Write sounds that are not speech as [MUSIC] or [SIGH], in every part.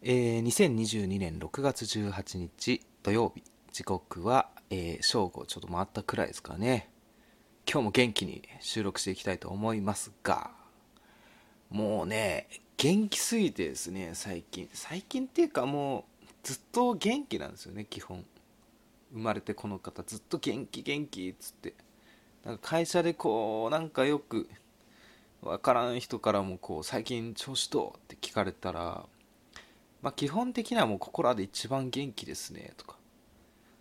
えー、2022年6月18日土曜日。時刻は、えー、正午ちょっと回ったくらいですかね。今日も元気に収録していきたいと思いますがもうね元気すぎてですね最近。最近っていうかもうずっと元気なんですよね基本。生まれてこの方ずっと元気元気っつって。なんか会社でこうなんかよく分からん人からもこう最近調子どうって聞かれたらまあ基本的にはもうここらで一番元気ですねとか。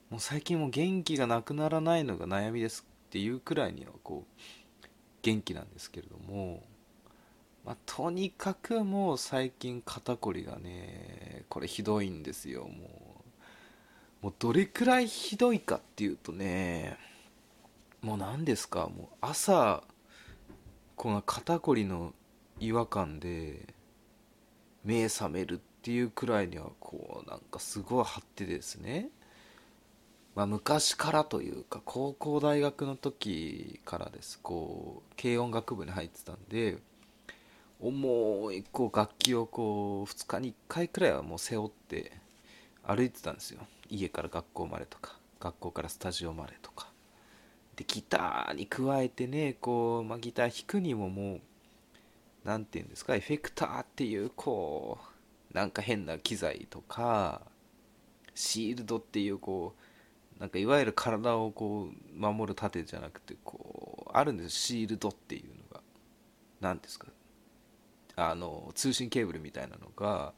もう最近も元気がなくならないのが悩みですっていうくらいにはこう元気なんですけれども。まあ、とにかくもう最近肩こりがねこれひどいんですよもう。もうどれくらいひどいかっていうとねもう何ですかもう朝この肩こりの違和感で目覚めるっていうくらいにはこうなんかすごい張ってですね。まあ、昔からというか高校大学の時からです。こう軽音楽部に入ってたんで重いこう楽器をこう2日に1回くらいはもう背負って歩いてたんですよ。家から学校までとか学校からスタジオまでとか。でギターに加えてねこう、まあ、ギター弾くにももう何て言うんですかエフェクターっていうこうなんか変な機材とかシールドっていうこうなんかいわゆる体をこう守る盾じゃなくてこうあるんですシールドっていうのが。何ですか。あの通信ケーブルみたいなのが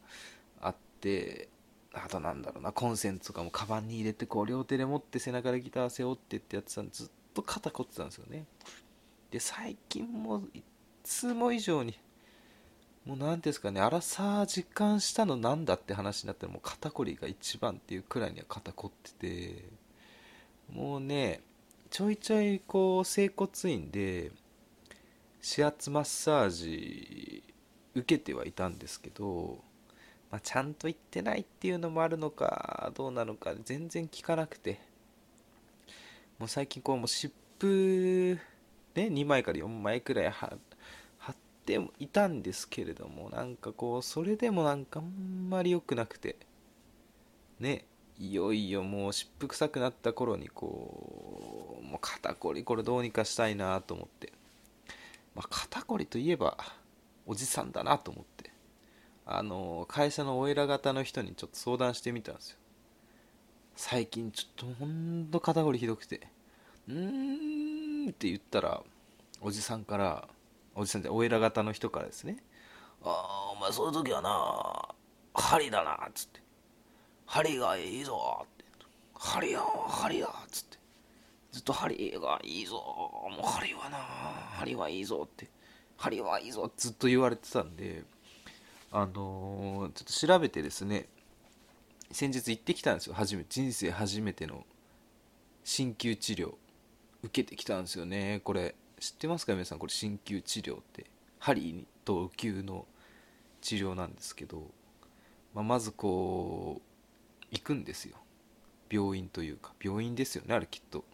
あってあとなんだろうなコンセントとかもカバンに入れてこう両手で持って背中でギター背負ってってやってたんずっと肩凝ってたんですよね。で最近もいつも以上にもう何ですかね荒さ実感したのなんだって話になったらもう肩こりが一番っていうくらいには肩凝っててもうねちょいちょいこう整骨院で指圧マッサージ受けてはいたんですけど、まあ、ちゃんと行ってないっていうのもあるのかどうなのか全然聞かなくて。もう最近こうもう湿布ね2枚から4枚くらい貼っていたんですけれどもなんかこうそれでもなんかあんまり良くなくてねいよいよもう湿布臭くなった頃にこうもう肩こりこれどうにかしたいなと思って、まあ、肩こりといえばおじさんだなと思ってあの会社のお偉方の人にちょっと相談してみたんですよ。最近ちょっとほんと肩こりひどくてうーんって言ったらおじさんからおじさんってお偉方の人からですね。ああお前そういう時はな針だなっつって。針がいいぞって。針や針やっつって。ずっと針がいいぞもう針はな針はいいぞって。針はいいぞずっと言われてたんであのー、ちょっと調べてですね先日行ってきたんですよ。初め人生初めての鍼灸治療受けてきたんですよねこれ。知ってますか？皆さんこれ鍼灸治療って。針と浮灸の治療なんですけど、まあ、まずこう行くんですよ。病院というか。病院ですよねあれきっと。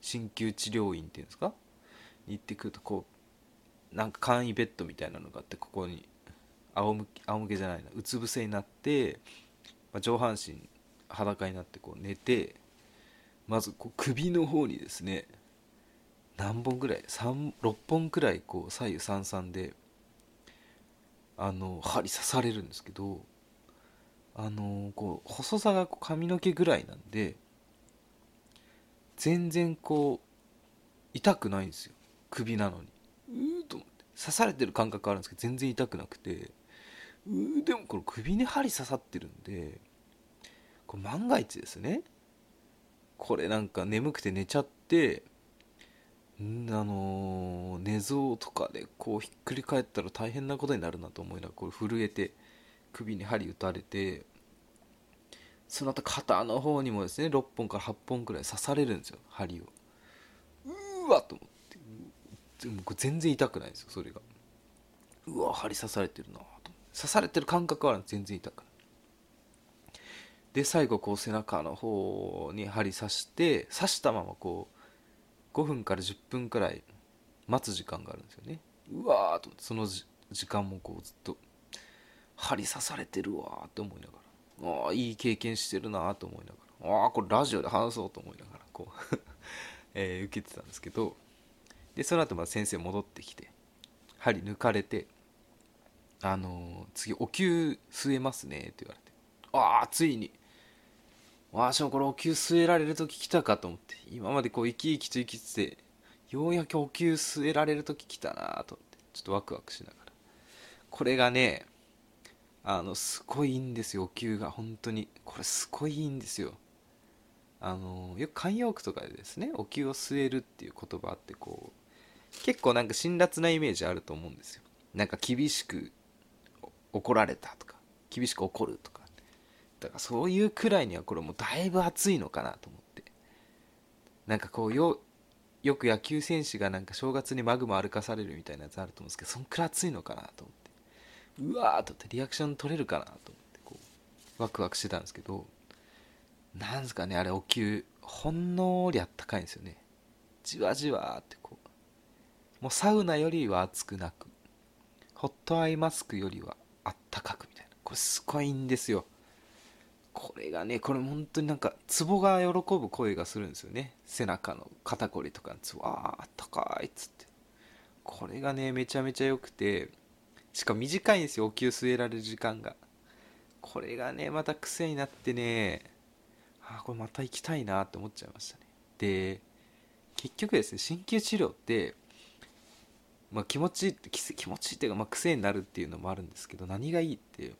鍼灸治療院っていうんですか？に行ってくるとこうなんか簡易ベッドみたいなのがあってここに仰向け仰向けじゃないな。うつ伏せになって、まあ、上半身裸になってこう寝てまずこう首の方にですね何本ぐらい？6本くらいこう左右三々であの針刺されるんですけどあのこう細さが髪の毛ぐらいなんで全然こう痛くないんですよ。首なのに。うーと思って。刺されてる感覚あるんですけど全然痛くなくて。うでもこれ首に針刺さってるんでこれ万が一ですね。これなんか眠くて寝ちゃってあの、寝相とかでこうひっくり返ったら大変なことになるなと思いながらこれ震えて首に針打たれてその後肩の方にもですね6本から8本くらい刺されるんですよ針を。うわっと思って。全然痛くないんですよそれが。うわ針刺されてるなと刺されてる感覚は全然痛くない。で最後こう背中の方に針刺して刺したままこう5分から10分くらい待つ時間があるんですよね。うわーとその時間もこうずっと針刺されてるわって思いながら。ああいい経験してるなと思いながら。ああこれラジオで話そうと思いながらこう [LAUGHS] えー、受けてたんですけど。でその後まあ先生戻ってきて針抜かれて「あのー、次お灸据えますね」って言われて。ああついにわしもこれお灸据えられる時来たかと思って。今までこう生き生きと生きててようやくお灸据えられる時来たなと思って。ちょっとワクワクしながら。これがねあのすごいいいんですよ。お灸が本当に。これすごいいいんですよ。あのよく慣用句とかでですねお灸を据えるっていう言葉ってこう結構なんか辛辣なイメージあると思うんですよ。なんか厳しく怒られたとか厳しく怒るとか。だかそういうくらいにはこれもうだいぶ熱いのかなと思って。なんかこうよよく野球選手がなんか正月にマグマ歩かされるみたいなやつあると思うんですけどそんくらい熱いのかなと思って。うわーとってリアクション取れるかなと思ってこうワクワクしてたんですけどなんですかねあれお灸ほんのりあったかいんですよね。じわじわってこうもうサウナよりは熱くなくホットアイマスクよりはあったかくみたいな。これすごいんですよ。これがねこれ本当になんかツボが喜ぶ声がするんですよね。背中の肩こりとかのツボああったかいっつって。これがねめちゃめちゃ良くて。しかも短いんですよ。お灸据えられる時間が。これがねまた癖になってね。あこれまた行きたいなって思っちゃいましたね。で結局ですね鍼灸治療ってまあ、気持ちいいって気持ちいいっていうか、まあ、癖になるっていうのもあるんですけど何がいいって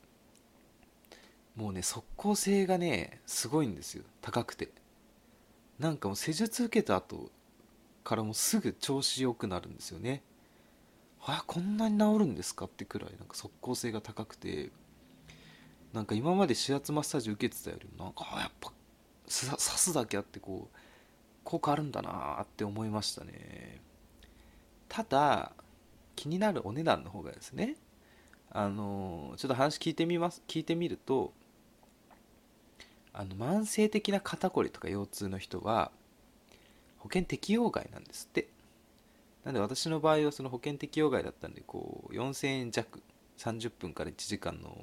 もうね即効性がねすごいんですよ。高くて。なんかもう施術受けた後からもうすぐ調子良くなるんですよね。あこんなに治るんですかってくらいなんか即効性が高くて。なんか今まで指圧マッサージ受けてたよりもなんかあやっぱ刺すだけあってこう効果あるんだなって思いましたね。ただ気になるお値段の方がですねあのちょっと話聞いてみます聞いてみるとあの慢性的な肩こりとか腰痛の人は保険適用外なんですって。なんで私の場合はその保険適用外だったんでこう4000円弱30分から1時間の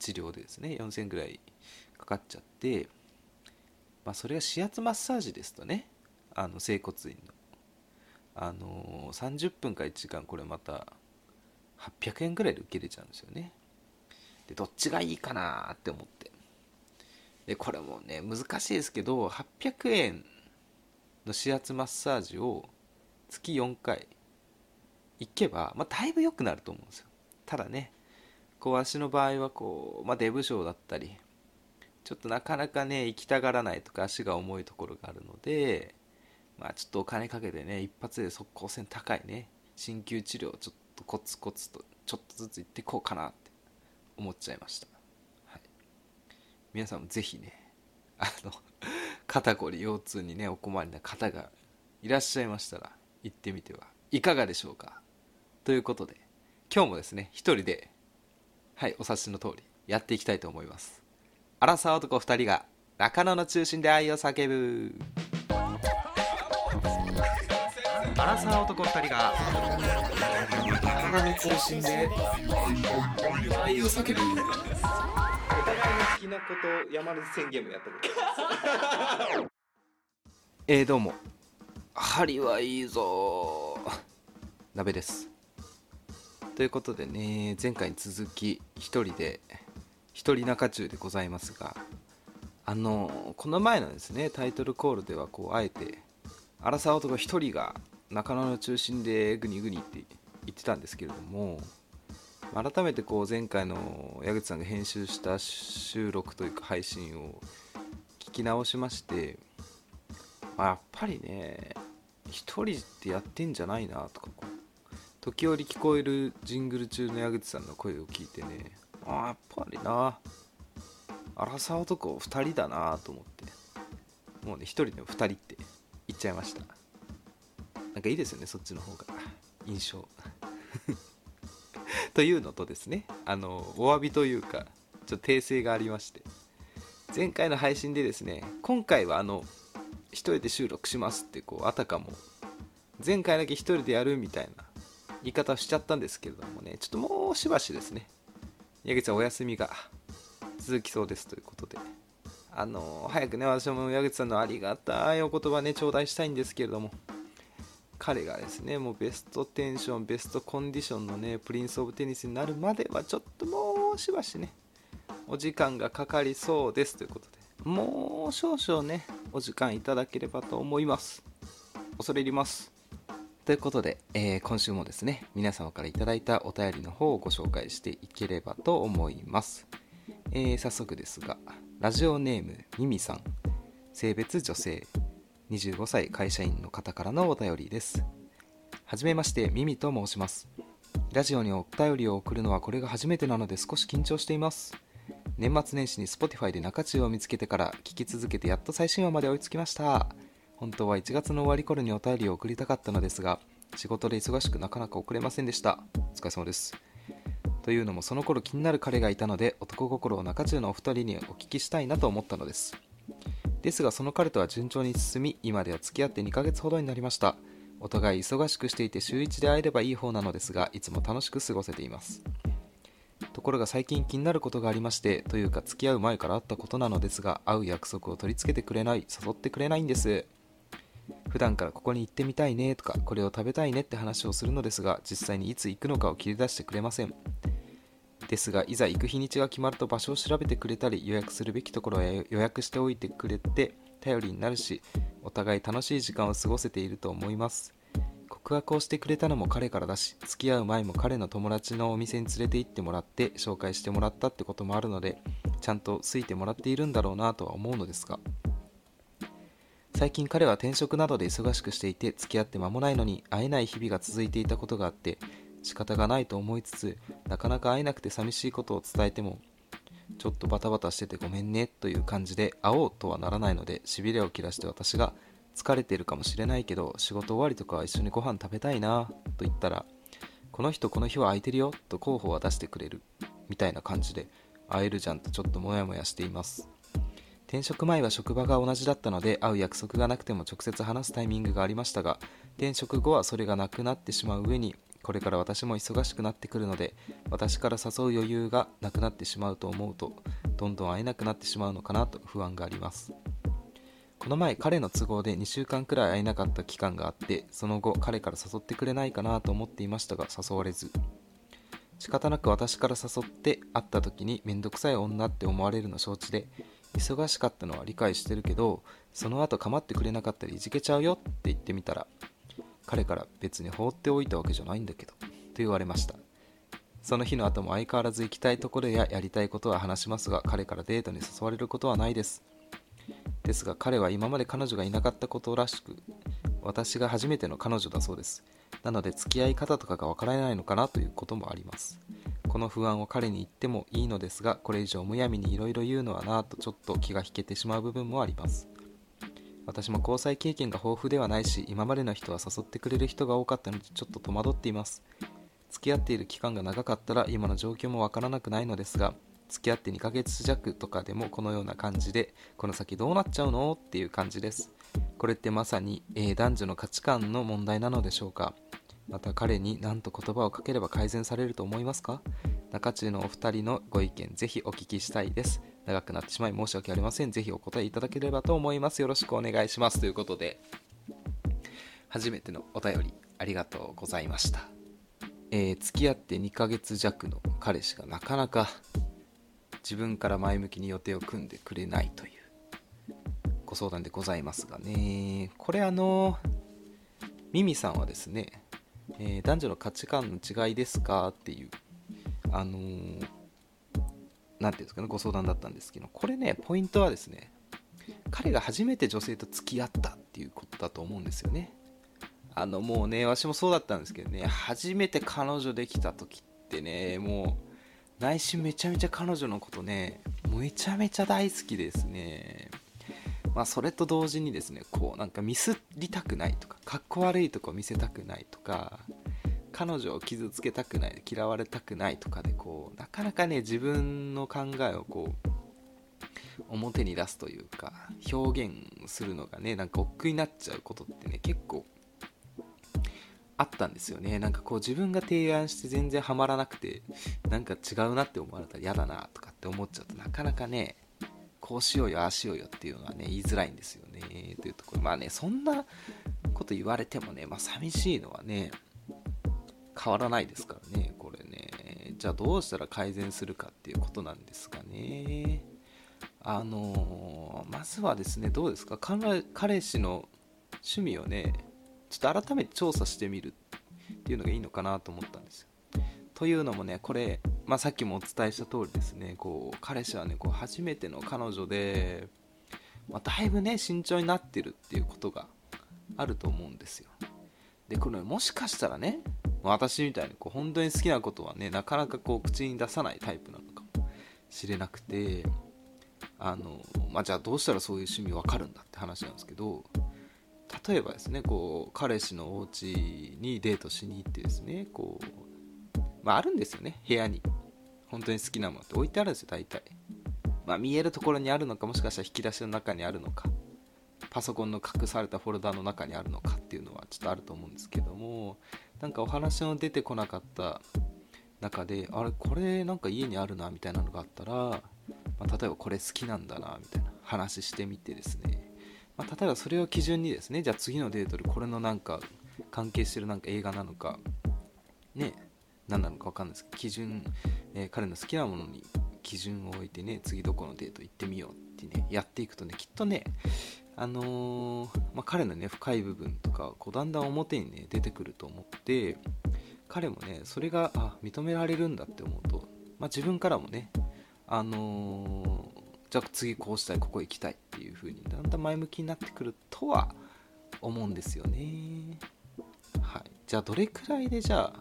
治療でですね4000円ぐらいかかっちゃってまあそれが指圧マッサージですとねあの整骨院の。あの30分から1時間これまた800円ぐらいで受けれちゃうんですよね。でどっちがいいかなって思って。でこれもね難しいですけど800円の指圧マッサージを月4回行けば、まあ、だいぶ良くなると思うんですよ。ただねこう足の場合はこう、まあ、デブ症だったりちょっとなかなかね行きたがらないとか足が重いところがあるのでまあちょっとお金かけてね一発で速攻線高いね鍼灸治療ちょっとコツコツとちょっとずつ行ってこうかなって思っちゃいました。皆さんもぜひねあの [LAUGHS] 肩こり腰痛にねお困りな方がいらっしゃいましたら行ってみてはいかがでしょうか。ということで今日もですね一人ではいお察しの通りやっていきたいと思います。荒沢男2人が中野の中心で愛を叫ぶ。荒沢男2人が中野の中心で愛を叫ぶ。好きなこと山根宣言もやったことえー、どうも針はいいぞ鍋です。ということでね前回に続き一人で一人中中でございますがあのこの前のですねタイトルコールではこうあえて荒沢男一人が中野の中心でグニグニって言ってたんですけれども改めてこう前回の矢口さんが編集した収録というか配信を聞き直しまして、まあ、やっぱりね一人でやってんじゃないなとか時折聞こえるジングル中の矢口さんの声を聞いてねあやっぱりな荒沢男2人だなと思ってもうね1人でも2人って言っちゃいました。なんかいいですよねそっちの方が。印象。というのとですねあのお詫びというかちょっと訂正がありまして前回の配信でですね今回はあの1人で収録しますってこうあたかも前回だけ1人でやるみたいな言い方をしちゃったんですけれどもねちょっともうしばしですね矢口さんお休みが続きそうですということであの早くね私も矢口さんのありがたいお言葉ね頂戴したいんですけれども彼がですねもうベストテンションベストコンディションのねプリンス・オブ・テニスになるまではちょっともうしばしねお時間がかかりそうです。ということでもう少々ねお時間いただければと思います。恐れ入ります。ということで、えー、今週もですね皆様から頂いたお便りの方をご紹介していければと思います、えー、早速ですがラジオネームミミさん。性別女性。25歳会社員の方からのお便りです。はじめましてミミと申します。ラジオにお便りを送るのはこれが初めてなので少し緊張しています。年末年始に Spotify で中中を見つけてから聞き続けてやっと最新話まで追いつきました。本当は1月の終わり頃にお便りを送りたかったのですが仕事で忙しくなかなか送れませんでした。お疲れ様です。というのもその頃気になる彼がいたので男心を中中のお二人にお聞きしたいなと思ったのです。ですがその彼とは順調に進み今では付き合って2ヶ月ほどになりました。お互い忙しくしていて週1で会えればいい方なのですがいつも楽しく過ごせています。ところが最近気になることがありましてというか付き合う前からあったことなのですが会う約束を取り付けてくれない誘ってくれないんです。普段からここに行ってみたいねとかこれを食べたいねって話をするのですが実際にいつ行くのかを切り出してくれません。ですがいざ行く日にちが決まると場所を調べてくれたり予約するべきところへ予約しておいてくれて頼りになるしお互い楽しい時間を過ごせていると思います。告白をしてくれたのも彼からだし付き合う前も彼の友達のお店に連れて行ってもらって紹介してもらったってこともあるのでちゃんと好いてもらっているんだろうなとは思うのですが。最近彼は転職などで忙しくしていて付き合って間もないのに会えない日々が続いていたことがあって仕方がないと思いつつなかなか会えなくて寂しいことを伝えてもちょっとバタバタしててごめんねという感じで会おうとはならないのでしびれを切らして私が疲れてるかもしれないけど仕事終わりとかは一緒にご飯食べたいなと言ったらこの人この日は空いてるよと候補は出してくれるみたいな感じで会えるじゃんとちょっとモヤモヤしています。転職前は職場が同じだったので会う約束がなくても直接話すタイミングがありましたが転職後はそれがなくなってしまう上にこれから私も忙しくなってくるので私から誘う余裕がなくなってしまうと思うとどんどん会えなくなってしまうのかなと不安があります。この前彼の都合で2週間くらい会えなかった期間があってその後彼から誘ってくれないかなと思っていましたが誘われず。仕方なく私から誘って会った時にめんどくさい女って思われるの承知で忙しかったのは理解してるけどその後構ってくれなかったりいじけちゃうよって言ってみたら彼から別に放っておいたわけじゃないんだけどと言われました。その日の後も相変わらず行きたいところややりたいことは話しますが彼からデートに誘われることはないです。ですが彼は今まで彼女がいなかったことらしく私が初めての彼女だそうです。なので付き合い方とかがわからないのかなということもあります。この不安を彼に言ってもいいのですがこれ以上むやみにいろいろ言うのはなぁとちょっと気が引けてしまう部分もあります。私も交際経験が豊富ではないし今までの人は誘ってくれる人が多かったのでちょっと戸惑っています。付き合っている期間が長かったら今の状況もわからなくないのですが付き合って2ヶ月弱とかでもこのような感じでこの先どうなっちゃうの？っていう感じです。これってまさに、えー、男女の価値観の問題なのでしょうか？また彼に何と言葉をかければ改善されると思いますか？中中のお二人のご意見ぜひお聞きしたいです。長くなってしまい申し訳ありません。ぜひお答えいただければと思います。よろしくお願いします。ということで初めてのお便りありがとうございました。えー、付き合って2ヶ月弱の彼氏がなかなか自分から前向きに予定を組んでくれないというご相談でございますがね。これあのミミさんはですね、えー、男女の価値観の違いですか？っていうあのー、なんていうんですかね、ご相談だったんですけど、これね、ポイントはですね、彼が初めて女性と付き合ったっていうことだと思うんですよね。あの、もうね、私もそうだったんですけどね、初めて彼女できた時ってね、もう、内心めちゃめちゃ彼女のことね、めちゃめちゃ大好きですね。まあ、それと同時にですね、こう、なんかミスりたくないとか、かっこ悪いとこ見せたくないとか、彼女を傷つけたくない嫌われたくないとかでこうなかなかね自分の考えをこう表に出すというか表現するのがねなんか億劫になっちゃうことってね結構あったんですよね。なんかこう自分が提案して全然ハマらなくてなんか違うなって思われたら嫌だなとかって思っちゃうとなかなかねこうしようよああしようよっていうのはね言いづらいんですよね。というところ。まあねそんなこと言われてもねまあ寂しいのはね変わらないですからねこれねじゃあどうしたら改善するかっていうことなんですがねあの、まずはですねどうですか？彼氏の趣味をねちょっと改めて調査してみるっていうのがいいのかなと思ったんですよ。というのもねこれ、まあ、さっきもお伝えした通りですねこう彼氏はねこう初めての彼女で、まあ、だいぶね慎重になってるっていうことがあると思うんですよ。でこれもしかしたらね私みたいにこう本当に好きなことはねなかなかこう口に出さないタイプなのかもしれなくてあの、まあ、じゃあどうしたらそういう趣味わかるんだって話なんですけど例えばですねこう彼氏のお家にデートしに行ってですねこう、まあ、あるんですよね部屋に。本当に好きなものって置いてあるんですよ大体、まあ、見えるところにあるのかもしかしたら引き出しの中にあるのかパソコンの隠されたフォルダの中にあるのかっていうのはちょっとあると思うんですけどもなんかお話の出てこなかった中であれこれなんか家にあるなみたいなのがあったら、まあ、例えばこれ好きなんだなみたいな話してみてですね。まあ、例えばそれを基準にですねじゃあ次のデートでこれのなんか関係してるなんか映画なのかね何なのか分かんないですけど基準、えー、彼の好きなものに基準を置いてね次どこのデート行ってみようってねやっていくとねきっとねあのー、まあ、彼のね深い部分とかこうだんだん表にね出てくると思って彼もねそれがあ認められるんだって思うと、まあ、自分からもねあのーじゃあ次こうしたいここ行きたいっていう風にだんだん前向きになってくるとは思うんですよね。はい。じゃあどれくらいでじゃあ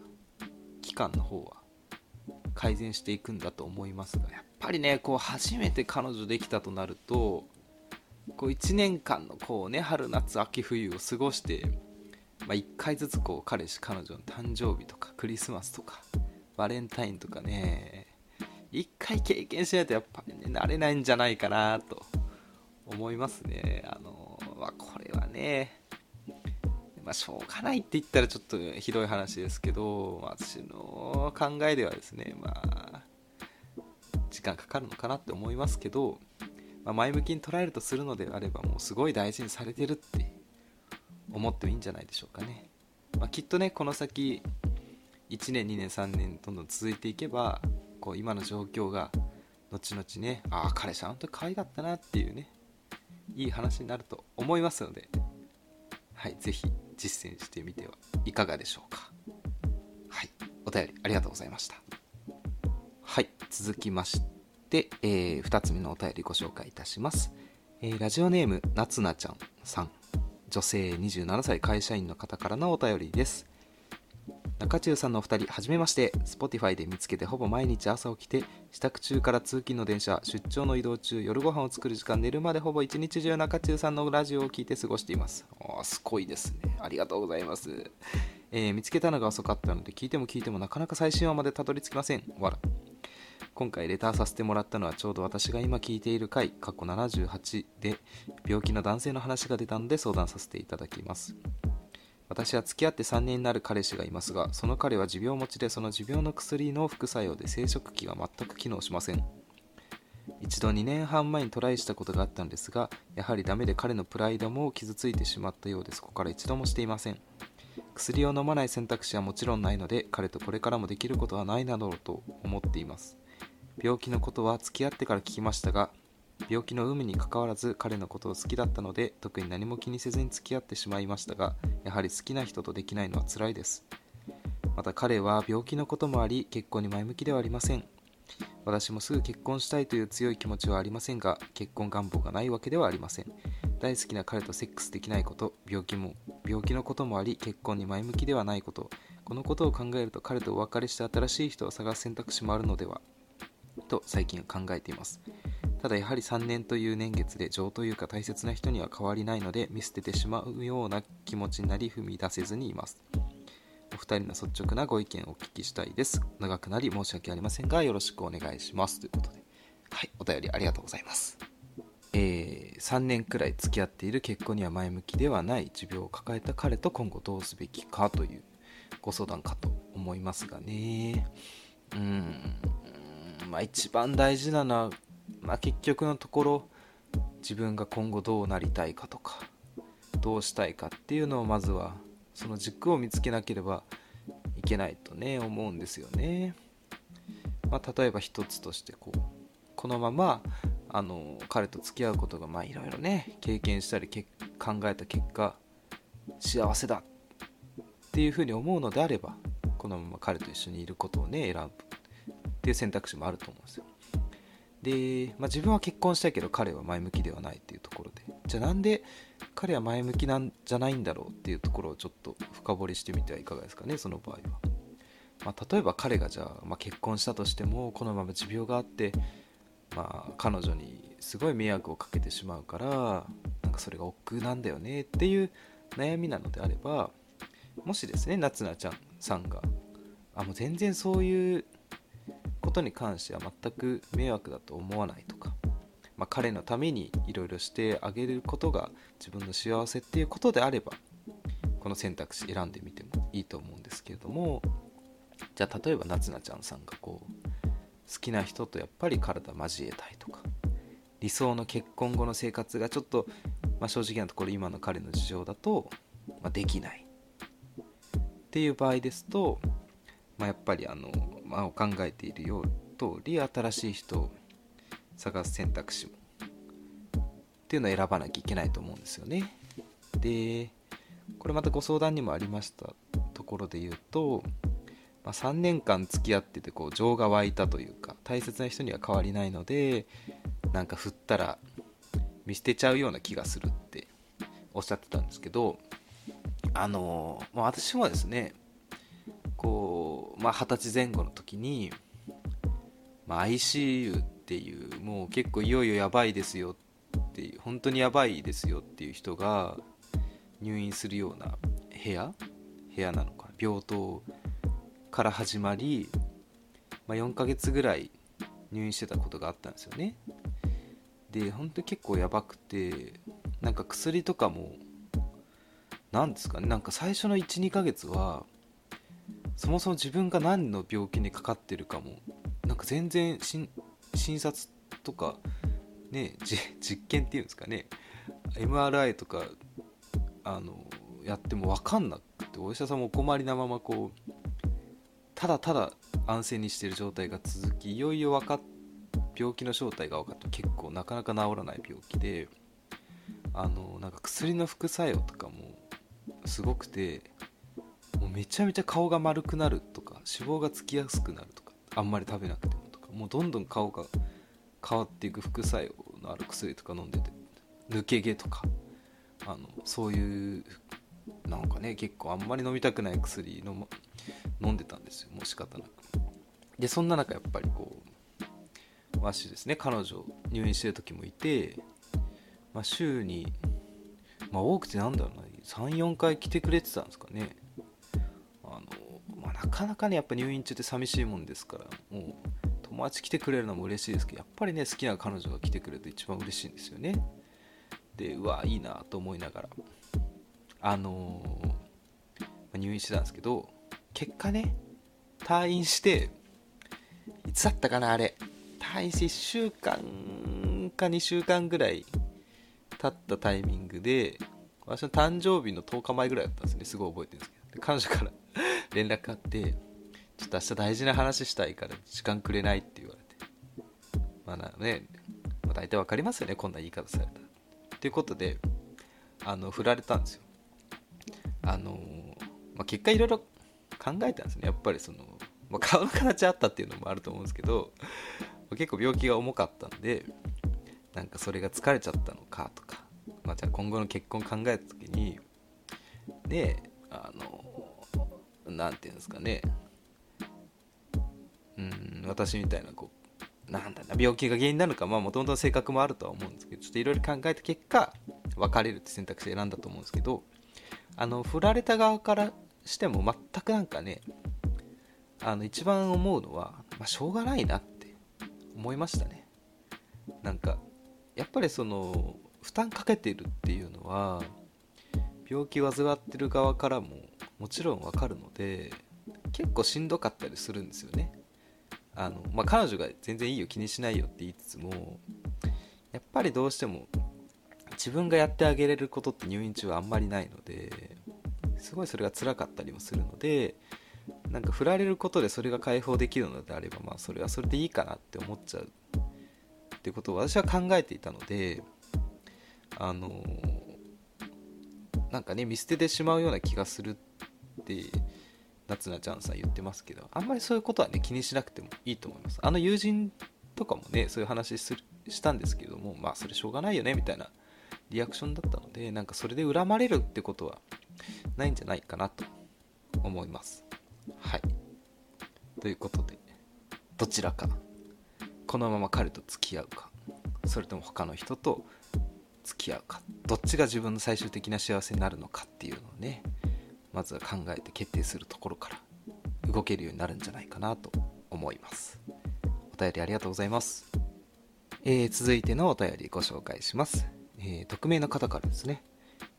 期間の方は改善していくんだと思いますがやっぱりねこう初めて彼女できたとなるとこう1年間のこうね春夏秋冬を過ごして、まあ、1回ずつこう彼氏彼女の誕生日とかクリスマスとかバレンタインとかね一回経験しないとやっぱりね、慣れないんじゃないかなと思いますね。あの、まあ、これはね、まあ、しょうがないって言ったらちょっとひどい話ですけど、私の考えではですね、まあ、時間かかるのかなって思いますけど、まあ、前向きに捉えるとするのであれば、もうすごい大事にされてるって思ってもいいんじゃないでしょうかね。まあ、きっとね、この先、1年、2年、3年どんどん続いていけば、こう今の状況が後々ねああ彼氏あの時可愛かったなっていうねいい話になると思いますのではい是非実践してみてはいかがでしょうか。はいお便りありがとうございました。はい続きまして、でえー、2つ目のお便りご紹介いたします、えー、ラジオネームなつなちゃんさん。女性27歳会社員の方からのお便りです。中中さんのお二人はじめまして。Spotify で見つけてほぼ毎日朝起きて支度中から通勤の電車出張の移動中夜ご飯を作る時間寝るまでほぼ一日中中中さんのラジオを聞いて過ごしています。あすごいですね。ありがとうございます、えー、見つけたのが遅かったので聞いても聞いてもなかなか最新話までたどり着きません。わら今回レターさせてもらったのはちょうど私が今聞いている回過去78で病気の男性の話が出たので相談させていただきます。私は付き合って3年になる彼氏がいますがその彼は持病持ちでその持病の薬の副作用で生殖器が全く機能しません。一度2年半前にトライしたことがあったんですがやはりダメで彼のプライドも傷ついてしまったようでそこから一度もしていません。薬を飲まない選択肢はもちろんないので彼とこれからもできることはないなどと思っています。病気のことは付き合ってから聞きましたが病気の有無にかかわらず彼のことを好きだったので特に何も気にせずに付き合ってしまいましたがやはり好きな人とできないのは辛いです。また彼は病気のこともあり結婚に前向きではありません。私もすぐ結婚したいという強い気持ちはありませんが結婚願望がないわけではありません。大好きな彼とセックスできないこと病気も病気のこともあり結婚に前向きではないこと。このことを考えると彼とお別れして新しい人を探す選択肢もあるのでは。と最近考えています。ただやはり3年という年月で情というか大切な人には変わりないので見捨ててしまうような気持ちになり踏み出せずにいます。お二人の率直なご意見をお聞きしたいです。長くなり申し訳ありませんがよろしくお願いします。ということで。はいお便りありがとうございます。えー、3年くらい付き合っている結婚には前向きではない持病を抱えた彼と今後どうすべきかというご相談かと思いますがね。うん。まあ一番大事なのは、まあ、結局のところ自分が今後どうなりたいかとかどうしたいかっていうのをまずはその軸を見つけなければいけないとね思うんですよね。まあ、例えば一つとしてこうこのままあの彼と付き合うことがまあいろいろね経験したり考えた結果幸せだっていうふうに思うのであればこのまま彼と一緒にいることをね選ぶっていう選択肢もあると思うんですよ。で、まあ、自分は結婚したいけど彼は前向きではないっていうところで。じゃあなんで彼は前向きなんじゃないんだろうっていうところをちょっと深掘りしてみてはいかがですかねその場合は、まあ、例えば彼がじゃあ、まあ、結婚したとしてもこのまま持病があって、まあ、彼女にすごい迷惑をかけてしまうからなんかそれが億劫なんだよねっていう悩みなのであればもしですね夏菜ちゃんさんがあもう全然そういうことに関しては全く迷惑だと思わないとかまあ、彼のためにいろいろしてあげることが自分の幸せっていうことであればこの選択肢選んでみてもいいと思うんですけれどもじゃあ例えば夏菜ちゃんさんがこう好きな人とやっぱり体交えたいとか理想の結婚後の生活がちょっと、まあ、正直なところ今の彼の事情だと、まあ、できない。っていう場合ですと、まあ、やっぱりあの、まあ、考えているよう通り新しい人を探す選択肢もっていうのを選ばなきゃいけないと思うんですよね。でこれまたご相談にもありましたところで言うと、まあ、3年間付き合っててこう情が湧いたというか大切な人には変わりないのでなんか振ったら見捨てちゃうような気がするっておっしゃってたんですけどあのまあ、私もですねまあ二十歳前後の時に、まあ、ICU っていうもう結構いよいよやばいですよっていう本当にやばいですよっていう人が入院するような部屋部屋なのか病棟から始まり、まあ、4ヶ月ぐらい入院してたことがあったんですよね。で本当に結構やばくてなんか薬とかも何ですかねなんか最初の12ヶ月はそもそも自分が何の病気にかかってるかもなんか全然診察とか、ね、[LAUGHS] 実験っていうんですかね MRI とかあのやっても分かんなくてお医者さんもお困りなままこうただただ安静にしてる状態が続きいよいよ分か病気の正体が分かって結構なかなか治らない病気であのなんか薬の副作用とかもすごくてめちゃめちゃ顔が丸くなるとか脂肪がつきやすくなるとかあんまり食べなくてもとかもうどんどん顔が変わっていく副作用のある薬とか飲んでて抜け毛とかあのそういうなんかね結構あんまり飲みたくない薬の飲んでたんですよもう仕方なく。でそんな中やっぱりこうわしですね彼女入院してる時もいて、まあ、週にまあ多くてなんだろうな34回来てくれてたんですかね、かなかねやっぱ入院中って寂しいもんですからもう友達来てくれるのも嬉しいですけどやっぱりね好きな彼女が来てくれると一番嬉しいんですよね。でうわいいなと思いながら。あのー、入院してたんですけど結果ね退院していつだったかなあれ。退院して1週間か2週間ぐらい経ったタイミングで私の誕生日の10日前ぐらいだったんですね。すごい覚えてるんですけど。彼女から連絡あってちょっと明日大事な話したいから時間くれないって言われて。まあなね、まあ、大体わかりますよね、こんな言い方されたら。ということで、あの、振られたんですよ。あの、まあ、結果いろいろ考えたんですね。やっぱりその、まあ、顔の形あったっていうのもあると思うんですけど、結構病気が重かったんで、なんかそれが疲れちゃったのかとか、まあ、じゃあ今後の結婚考えた時に、で、あの、なんていうんですかね、うん私みたいなこうなんだな病気が原因なるかまあもともとの性格もあるとは思うんですけどちょっといろいろ考えた結果別れるって選択肢選んだと思うんですけどあの振られた側からしても全くなんかねあの一番思うのは、まあ、しょうがないなって思いましたね。なんかやっぱりその負担かけてるっていうのは病気患ってる側からももちろんわかるので結構しんどかったりするんですよね。あの、まあ、彼女が全然いいよ気にしないよって言いつつもやっぱりどうしても自分がやってあげれることって入院中はあんまりないのですごいそれが辛かったりもするのでなんか振られることでそれが解放できるのであればまあそれはそれでいいかなって思っちゃう。ってことを私は考えていたのであのなんかね見捨ててしまうような気がするって夏菜ちゃんさん言ってますけどあんまりそういうことはね気にしなくてもいいと思います。あの友人とかもねそういう話するしたんですけどもまあそれしょうがないよねみたいなリアクションだったのでなんかそれで恨まれるってことはないんじゃないかなと思います。はい。ということでどちらかこのまま彼と付き合うかそれとも他の人と付き合うかどっちが自分の最終的な幸せになるのかっていうのをねまずは考えて決定するところから動けるようになるんじゃないかなと思います。お便りありがとうございます、えー、続いてのお便りご紹介します、えー、匿名の方からですね。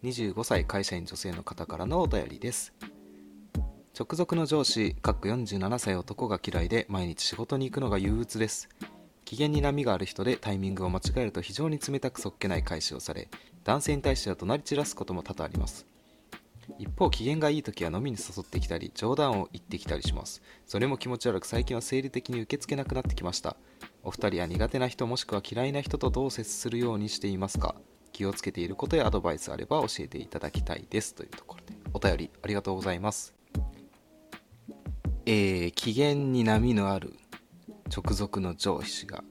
25歳会社員女性の方からのお便りです。直属の上司、各47歳男が嫌いで毎日仕事に行くのが憂鬱です。機嫌に波がある人でタイミングを間違えると非常に冷たくそっけない返しをされ、男性に対しては怒鳴り散らすことも多々あります。一方、機嫌がいい時は飲みに誘ってきたり、冗談を言ってきたりします。それも気持ち悪く最近は生理的に受け付けなくなってきました。お二人は苦手な人もしくは嫌いな人とどう接するようにしていますか？気をつけていることやアドバイスあれば教えていただきたいです。というところで、お便りありがとうございます。えー、機嫌に波のある直属の上司が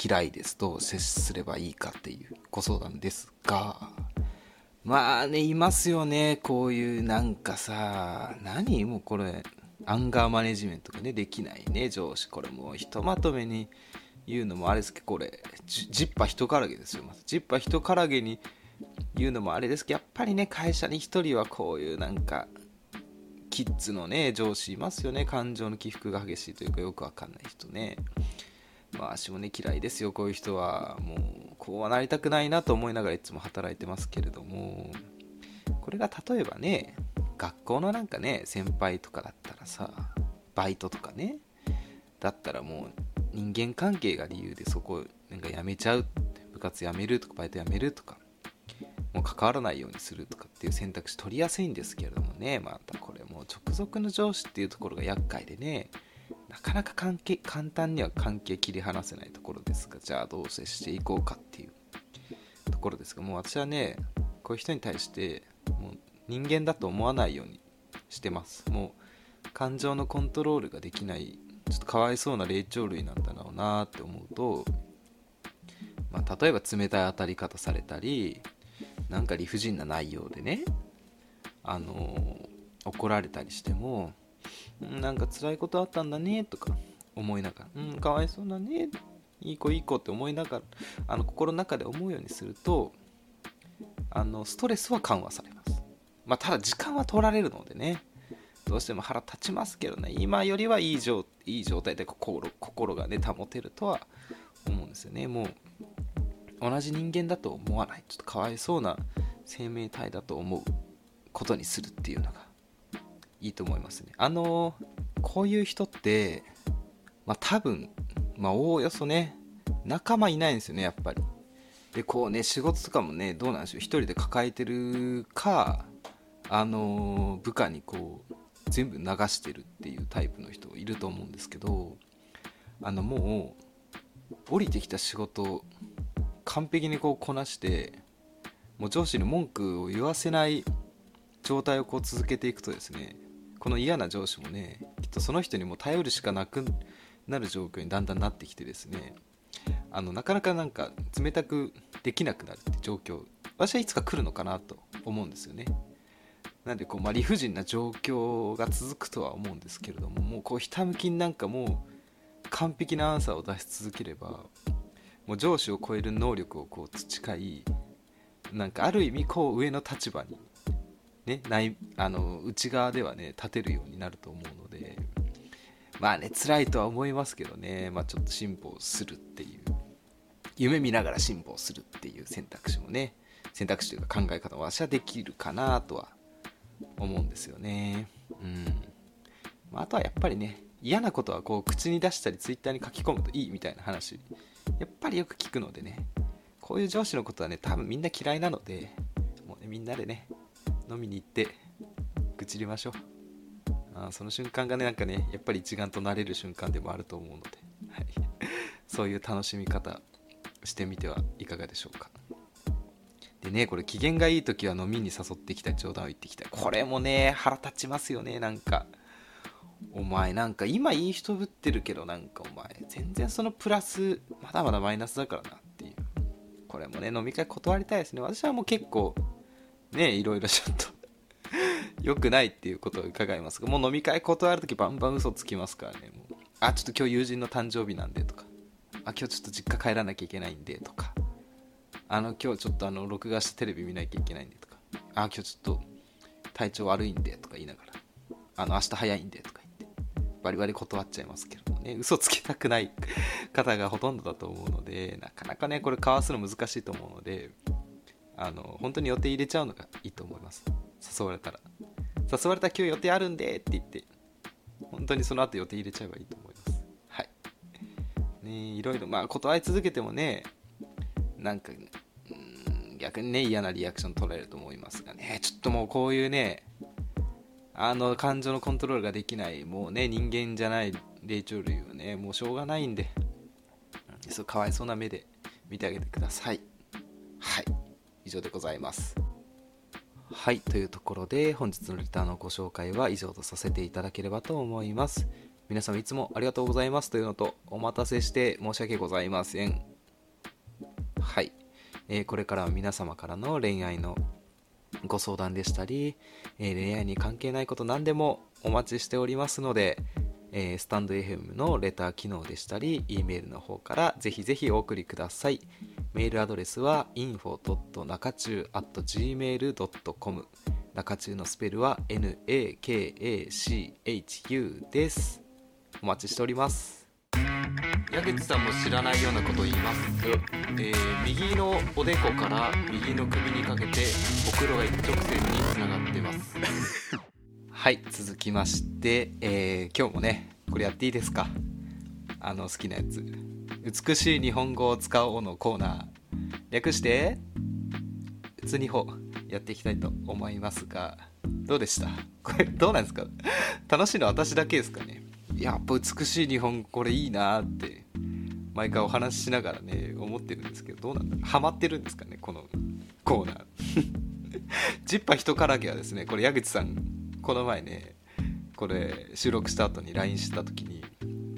嫌いですどう接すればいいかっていうご相談ですがまあねいますよね。こういうなんかさ何もうこれアンガーマネジメントがねできないね。上司これもうひとまとめに言うのもあれですけどこれジッパ人からげですよ。まジッパ人からげに言うのもあれですけどやっぱりね会社に1人はこういうなんかキッズのね上司いますよね。感情の起伏が激しいというかよくわかんない人ね。まあ私もね嫌いですよこういう人は。もうこうはなりたくないなと思いながらいつも働いてますけれども。これが例えばね学校のなんかね先輩とかだったらさバイトとかねだったらもう人間関係が理由でそこなんか辞めちゃう部活辞めるとかバイト辞めるとかもう関わらないようにするとかっていう選択肢取りやすいんですけれどもね。またこれもう直属の上司っていうところが厄介でね。かなか関係簡単には関係切り離せないところですがじゃあどう接していこうかっていうところですがもう私はねこういう人に対してもう人間だと思わないようにしてます。もう感情のコントロールができないちょっとかわいそうな霊長類なんだろうなって思うと、まあ、例えば冷たい当たり方されたりなんか理不尽な内容でねあの怒られたりしてもなんか辛いことあったんだねとか思いながら。うんかわいそうだねいい子いい子って思いながらあの心の中で思うようにするとあのストレスは緩和されます。まあただ時間は取られるのでね。どうしても腹立ちますけどね。今よりはいい状いい状態で心心がね保てるとは思うんですよね。もう同じ人間だと思わない。ちょっとかわいそうな生命体だと思うことにするっていうのがいいと思いますね。あのこういう人ってまあ多分まあおおよそね仲間いないんですよねやっぱり。でこうね仕事とかもねどうなんでしょう1人で抱えてるかあの部下にこう全部流してるっていうタイプの人いると思うんですけどあのもう降りてきた仕事完璧にこうこなしてもう上司に文句を言わせない状態をこう続けていくとですねこの嫌な上司もねきっとその人にも頼るしかなくなる状況にだんだんなってきてですね。あのなかなかなんか冷たくできなくなるって状況。私はいつか来るのかなと思うんですよね。なんでこう、まあ、理不尽な状況が続くとは思うんですけれどももうこうひたむきになんかもう完璧なアンサーを出し続ければもう上司を超える能力をこう培いなんかある意味こう上の立場に、ね、ないあの内側ではね立てるようになると思うのでまあね辛いとは思いますけどね、まあ、ちょっと進歩するっていう夢見ながら進歩するっていう選択肢もね選択肢というか考え方も私はできるかなとは思うんですよね。うん。まあ、あとはやっぱりね嫌なことはこう口に出したりツイッターに書き込むといいみたいな話やっぱりよく聞くのでねこういう上司のことはね多分みんな嫌いなのでもうねみんなでね飲みに行って愚痴りましょう。あその瞬間がねなんかねやっぱり一丸となれる瞬間でもあると思うので、はい、[LAUGHS] そういう楽しみ方してみてはいかがでしょうか。でねこれ機嫌がいい時は飲みに誘ってきた冗談を言ってきたこれもね腹立ちますよねなんか。お前なんか今いい人ぶってるけどなんかお前全然そのプラスまだまだマイナスだからなっていう。これもね飲み会断りたいですね。私はもう結構ねいろいろちょっと良くないっていうことを伺いますがもう飲み会断るときバンバン嘘つきますからねもう。あちょっと今日友人の誕生日なんでとか。あ今日ちょっと実家帰らなきゃいけないんでとか。あの今日ちょっとあの録画したテレビ見なきゃいけないんでとか。あ今日ちょっと体調悪いんでとか言いながら。あの明日早いんでとか言って。バリバリ断っちゃいますけどもね。嘘つきたくない方がほとんどだと思うのでなかなかねこれ交わすの難しいと思うのであの本当に予定入れちゃうのがいいと思います。誘われたら。誘われたら今日予定あるんでって言って。本当にその後予定入れちゃえばいいと思います。はい。ねいろいろ。まあ断り続けてもねなんかうん逆にね嫌なリアクション取られると思いますがね。ちょっともうこういうねあの感情のコントロールができない。もうね人間じゃない霊長類はねもうしょうがないんで。そうかわいそうな目で見てあげてください。以上でございます。はいというところで本日のレターのご紹介は以上とさせていただければと思います。皆様いつもありがとうございます。というのとお待たせして申し訳ございません。はい、えー、これからは皆様からの恋愛のご相談でしたり、えー、恋愛に関係ないこと何でもお待ちしておりますので、えー、スタンド FM のレター機能でしたり、E メールの方からぜひぜひお送りください。メールアドレスは info.nakachu.gmail.com 中中のスペルは nakachu です。お待ちしております。矢口さんも知らないようなことを言います、えー、右のおでこから右の首にかけてほくろが一直線につながってます。[LAUGHS] はい続きまして、えー、今日もねこれやっていいですか？あの好きなやつ美しい日本語を使おうのコーナー。略して普通に方やっていきたいと思いますがどうでした？[LAUGHS] これどうなんですか？楽しいのは私だけですかね？やっぱ美しい日本これいいなって毎回お話ししながらね思ってるんですけどどうなんだ？ハマってるんですかね？このコーナー。[LAUGHS] ジッパー人からげはですねこれ矢口さんこの前ねこれ収録した後に LINE した時に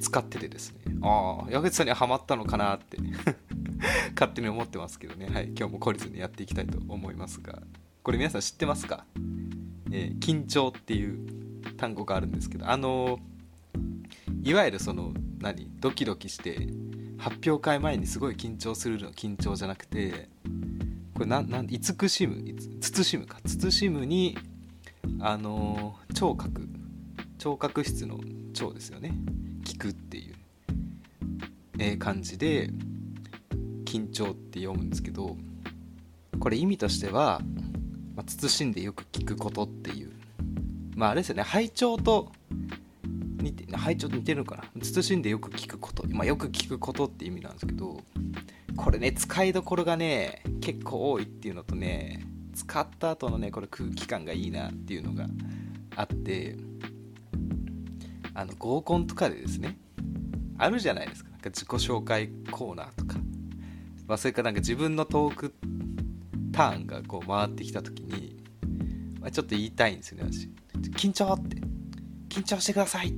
使っててですね。ああ矢口さんにはハマったのかなって [LAUGHS] 勝手に思ってますけどね。はい今日も懲りずにやっていきたいと思いますが。これ皆さん知ってますか、えー、緊張っていう単語があるんですけどあのーいわゆるその何ドキドキして発表会前にすごい緊張するの緊張じゃなくてこれななん慈しむ慎むか。慎むにあの聴覚。聴覚室の聴ですよね。聞く。って、え、感じで緊張って読むんですけどこれ意味としては、まあ、慎んでよく聞くことっていう。まああれですよね拝聴と似てはいちょっと似てるのかな？慎んでよく聞くこと、まあ、よく聞くことって意味なんですけどこれね使いどころがね結構多いっていうのとね使った後のねこれ空気感がいいなっていうのがあってあの合コンとかでですねあるじゃないですか。自己紹介コーナーとか、まあ、それかなんか自分のトークターンがこう回ってきた時に、まあ、ちょっと言いたいんですよね私。緊張って。緊張してください。っ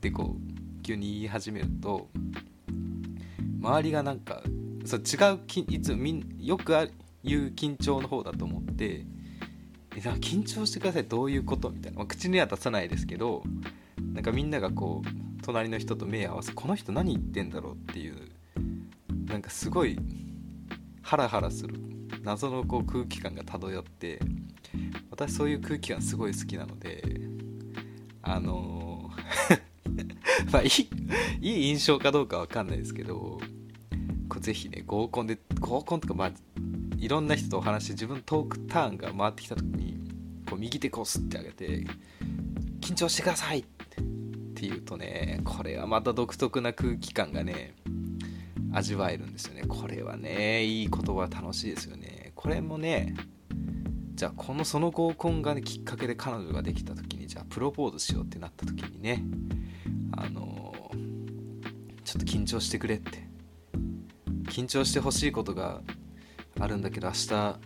てこう急に言い始めると周りがなんかそう違うきいつみんよくあ言う緊張の方だと思ってえ緊張してくださいどういうこと？みたいな、まあ、口には出さないですけどなんかみんながこう隣の人と目合わせこの人何言ってんだろうっていうなんかすごいハラハラする謎のこう空気感が漂って私そういう空気感すごい好きなのであのー [LAUGHS] まあいい、いい印象かどうかわかんないですけど、こぜひね、合コンで、合コンとか、まあ、いろんな人とお話して自分トークターンが回ってきた時に、こう右手こうすってあげて緊張してくださいって言うとねこれはまた独特な空気感がね味わえるんですよね。これはねいい言葉楽しいですよね。これもねじゃあこのその合コンが、ね、きっかけで彼女ができた時にじゃあプロポーズしようってなった時にねあのちょっと緊張してくれって。緊張してほしいことがあるんだけど明日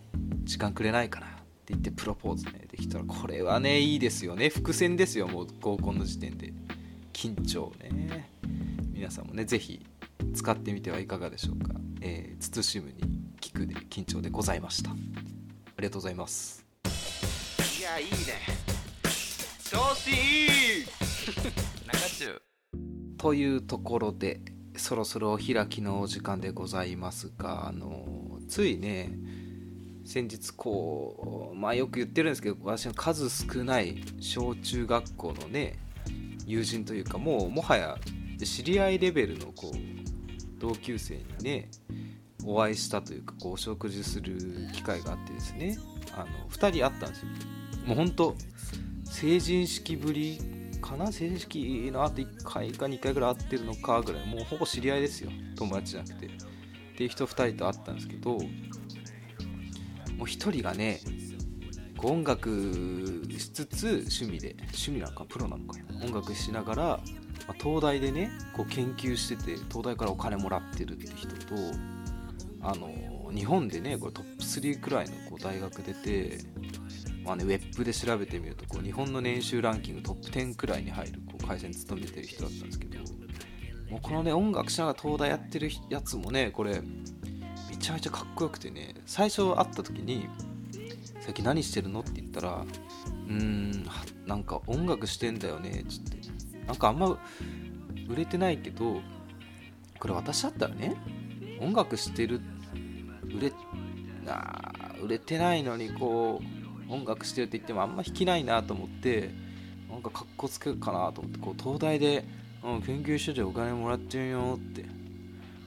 時間くれないかなって言ってプロポーズねできたらこれはねいいですよね。伏線ですよもう合コンの時点で。緊張ね。皆さんもね是非使ってみてはいかがでしょうか、えー、慎むに聞くで緊張でございました。ありがとうございます。いやいいね。調子いい。中中。というところでそろそろお開きのお時間でございますがあのついね先日こうまあよく言ってるんですけど私の数少ない小中学校のね友人というかもうもはや知り合いレベルのこう同級生にねお会いしたというかこうお食事する機会があってですねあの2人会ったんですよ。もうほんと成人式ぶりかな？成人式のあと1回か2回ぐらい会ってるのかぐらい。もうほぼ知り合いですよ。友達じゃなくて。っていう人2人と会ったんですけどもう1人がね音楽しつつ趣味で。趣味なのかプロなのか音楽しながら、まあ、東大でねこう研究してて東大からお金もらってるって人とあの日本でねこれトップ3くらいのこう大学出て、まあね、ウェブで調べてみるとこう日本の年収ランキングトップ10くらいに入るこう会社に勤めてる人だったんですけどもうこのね音楽しなが東大やってるやつもねこれめちゃめちゃかっこよくてね最初会った時に「最近何してるの?」って言ったら「うーんなんか音楽してんだよね」っつってなんかあんま売れてないけどこれ私だったらね音楽してる売れあ売れてないのにこう音楽してるって言ってもあんま弾きないなと思ってなんかかっこつけるかなと思ってこう東大で、うん、研究所でお金もらってるよって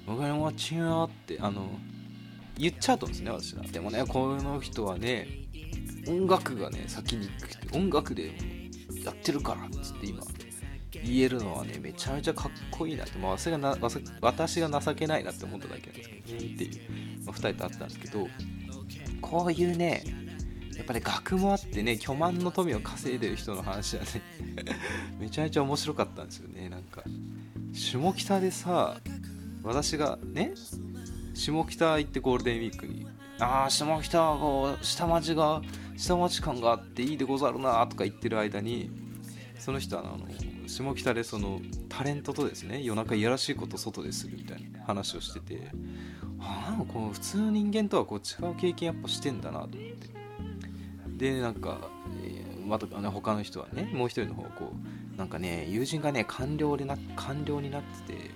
お金もらってるよってあの言っちゃうと思うんですね私はでもねこの人はね音楽がね先に行くて音楽でやってるからっつって今言えるのはねめちゃめちゃかっこいいなって、まあ、私がな私が情けないなって思っただけなんですけどねっていう、まあ、2人と会ったんですけどこういうねやっぱり学もあってね巨万の富を稼いでる人の話はね [LAUGHS] めちゃめちゃ面白かったんですよね。なんか下北でさ私がね下北行ってゴールデンウィークにああ下北が下町が下町感があっていいでござるなとか言ってる間にその人はあの下北でそのタレントとですね夜中いやらしいこと外でするみたいな話をしててああこの普通の人間とはこう違う経験やっぱしてんだなと思って。でなんか、えー、またね他の人はねもう一人の方こうなんかね友人がね官僚でな官僚になってて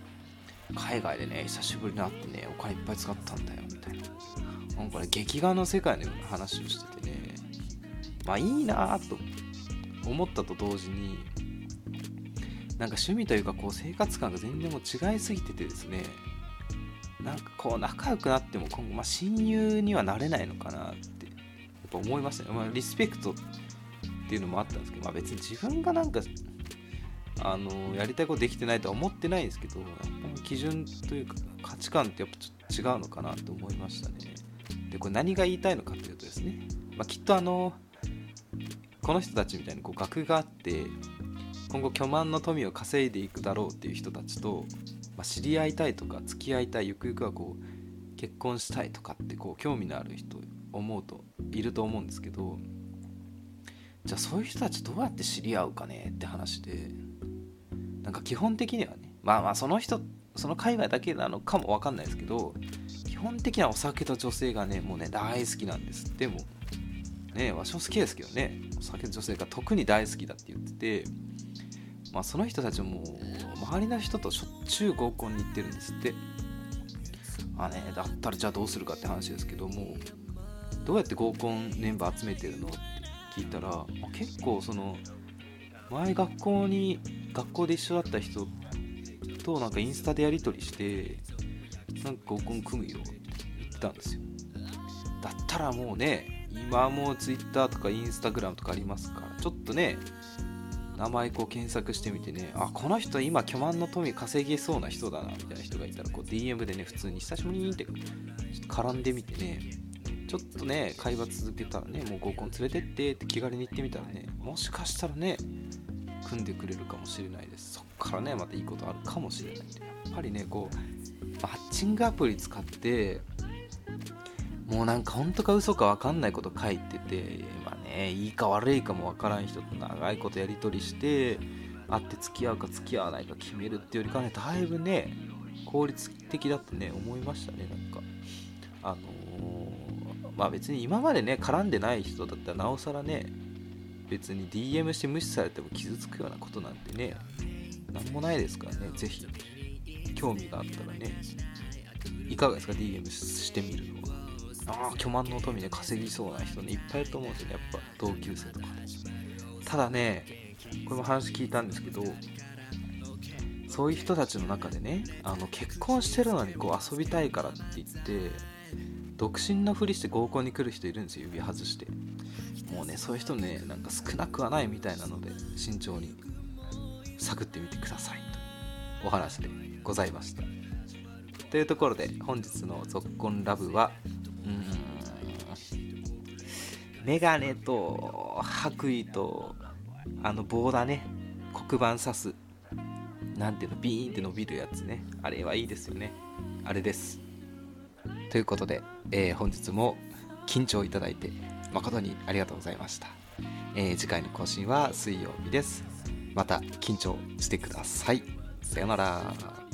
海外でね久しぶりに会ってねお金いっぱい使ったんだよみたいな。なんかね劇画の世界の話をしてて。まあいいなと思ったと同時になんか趣味というかこう生活感が全然もう違いすぎててですねなんかこう仲良くなっても今後、まあ、親友にはなれないのかなってやっぱ思いましたね、まあ、リスペクトっていうのもあったんですけど、まあ、別に自分がなんかあのやりたいことできてないとは思ってないんですけどやっぱ基準というか価値観ってやっぱちょっと違うのかなと思いましたね。でこれ何が言いたいのかというとですね、まあ、きっとあのこの人たちみたいにこう学があって今後巨万の富を稼いでいくだろうっていう人たちと、まあ、知り合いたいとか付き合いたいゆくゆくはこう結婚したいとかってこう興味のある人思うといると思うんですけどじゃあそういう人たちどうやって知り合うかねって話でなんか基本的にはねまあまあその人その海外だけなのかも分かんないですけど基本的にはお酒と女性がねもうね大好きなんです。でもねわしも好きですけどね。お酒と女性が特に大好きだって言っててまあ、その人たちも周りの人としょっちゅう合コンに行ってるんですって。あねだったらじゃあどうするかって話ですけどもどうやって合コンメンバー集めてるのって聞いたら、まあ、結構その前学校に学校で一緒だった人となんかインスタでやり取りしてなんか合コン組むよって言ったんですよ。だったらもうね今もう Twitter とか Instagram とかありますから。ちょっとね名前こう検索してみてね。あこの人今巨万の富稼げそうな人だなみたいな人がいたらこう DM でね普通に久しぶりにって絡んでみてね。ちょっとね会話続けたらねもう合コン連れてってって気軽に言ってみたらねもしかしたらね組んでくれるかもしれないです。そっからねまたいいことあるかもしれない。んでやっぱりねこうマッチングアプリ使ってもうなんか本当か嘘か分かんないこと書いててまあねいいか悪いかも分からん人と長いことやり取りして会って付き合うか付き合わないか決めるっていうよりかねだいぶね効率的だってね思いましたねなんか。あのーまあ別に今までね絡んでない人だったらなおさらね別に DM して無視されても傷つくようなことなんてねなんもないですからねぜひ。興味があったらね。いかがですか DM してみるのは。あ巨万の富で稼ぎそうな人ねいっぱいいると思うんですよねやっぱ同級生とか。でただねこれも話聞いたんですけどそういう人たちの中でねあの結婚してるのにこう遊びたいからって言って独身のふりして合コンに来る人いるんですよ指外して。もうねそういう人ねなんか少なくはないみたいなので慎重に探ってみてくださいとお話でございました。というところで本日の「ぞっこんラブは」メガネと白衣とあの棒だね。黒板刺す。なんていうのビーンって伸びるやつね。あれはいいですよね。あれです。ということで、えー本日も緊張いただいて誠にありがとうございました、えー次回の更新は水曜日です。また緊張してください。さよなら。